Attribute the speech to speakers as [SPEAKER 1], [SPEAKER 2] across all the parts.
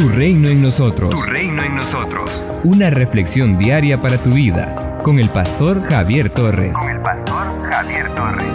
[SPEAKER 1] Tu reino en nosotros.
[SPEAKER 2] Tu reino en nosotros.
[SPEAKER 1] Una reflexión diaria para tu vida con el pastor Javier Torres.
[SPEAKER 2] Con el pastor Javier Torres.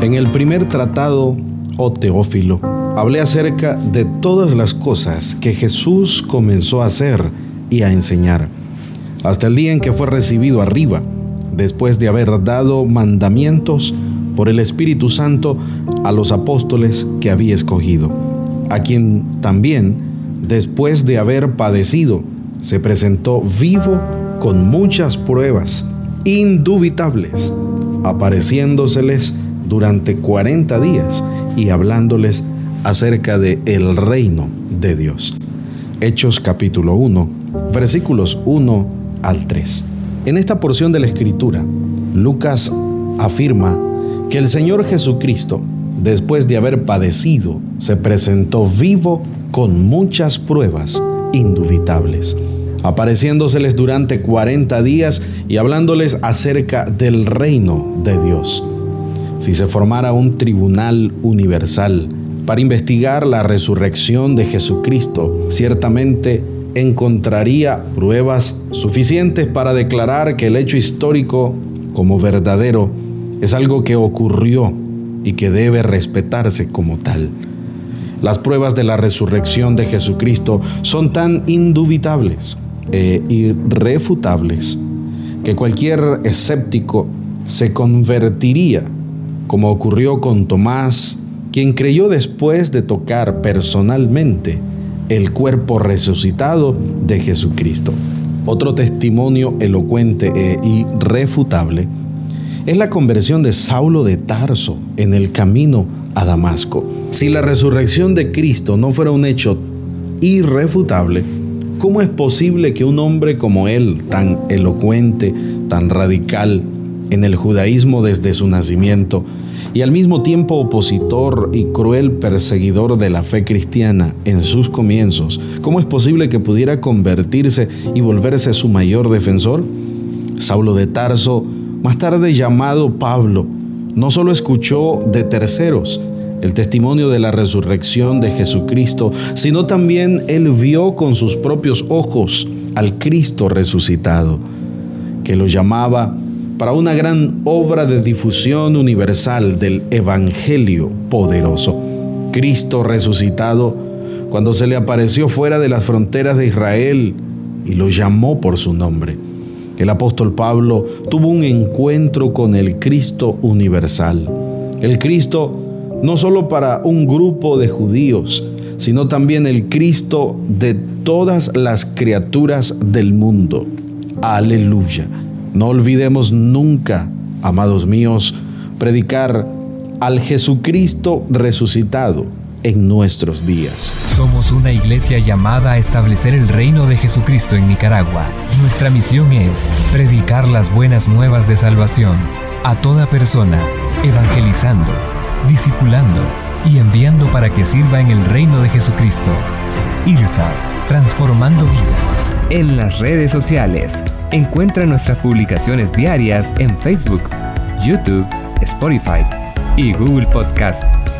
[SPEAKER 3] En el primer tratado, oh Teófilo, hablé acerca de todas las cosas que Jesús comenzó a hacer y a enseñar, hasta el día en que fue recibido arriba, después de haber dado mandamientos por el Espíritu Santo a los apóstoles que había escogido, a quien también, después de haber padecido, se presentó vivo con muchas pruebas indubitables, apareciéndoseles durante 40 días y hablándoles acerca de el reino de Dios. Hechos capítulo 1, versículos 1 al 3. En esta porción de la escritura, Lucas afirma que el Señor Jesucristo, después de haber padecido, se presentó vivo con muchas pruebas indubitables, apareciéndoseles durante 40 días y hablándoles acerca del reino de Dios. Si se formara un tribunal universal para investigar la resurrección de Jesucristo, ciertamente encontraría pruebas suficientes para declarar que el hecho histórico como verdadero es algo que ocurrió y que debe respetarse como tal. Las pruebas de la resurrección de Jesucristo son tan indubitables e irrefutables que cualquier escéptico se convertiría, como ocurrió con Tomás, quien creyó después de tocar personalmente el cuerpo resucitado de Jesucristo. Otro testimonio elocuente e irrefutable es la conversión de Saulo de Tarso en el camino a Damasco. Si la resurrección de Cristo no fuera un hecho irrefutable, ¿cómo es posible que un hombre como él, tan elocuente, tan radical en el judaísmo desde su nacimiento, y al mismo tiempo opositor y cruel perseguidor de la fe cristiana en sus comienzos, ¿cómo es posible que pudiera convertirse y volverse su mayor defensor? Saulo de Tarso, más tarde llamado Pablo, no solo escuchó de terceros el testimonio de la resurrección de Jesucristo, sino también él vio con sus propios ojos al Cristo resucitado, que lo llamaba para una gran obra de difusión universal del Evangelio poderoso. Cristo resucitado, cuando se le apareció fuera de las fronteras de Israel y lo llamó por su nombre. El apóstol Pablo tuvo un encuentro con el Cristo universal. El Cristo no solo para un grupo de judíos, sino también el Cristo de todas las criaturas del mundo. Aleluya. No olvidemos nunca, amados míos, predicar al Jesucristo resucitado en nuestros días.
[SPEAKER 1] Somos una iglesia llamada a establecer el reino de Jesucristo en Nicaragua. Nuestra misión es predicar las buenas nuevas de salvación a toda persona, evangelizando, discipulando y enviando para que sirva en el reino de Jesucristo. IRSA, transformando vidas. En las redes sociales Encuentra nuestras publicaciones diarias en Facebook, YouTube, Spotify y Google Podcast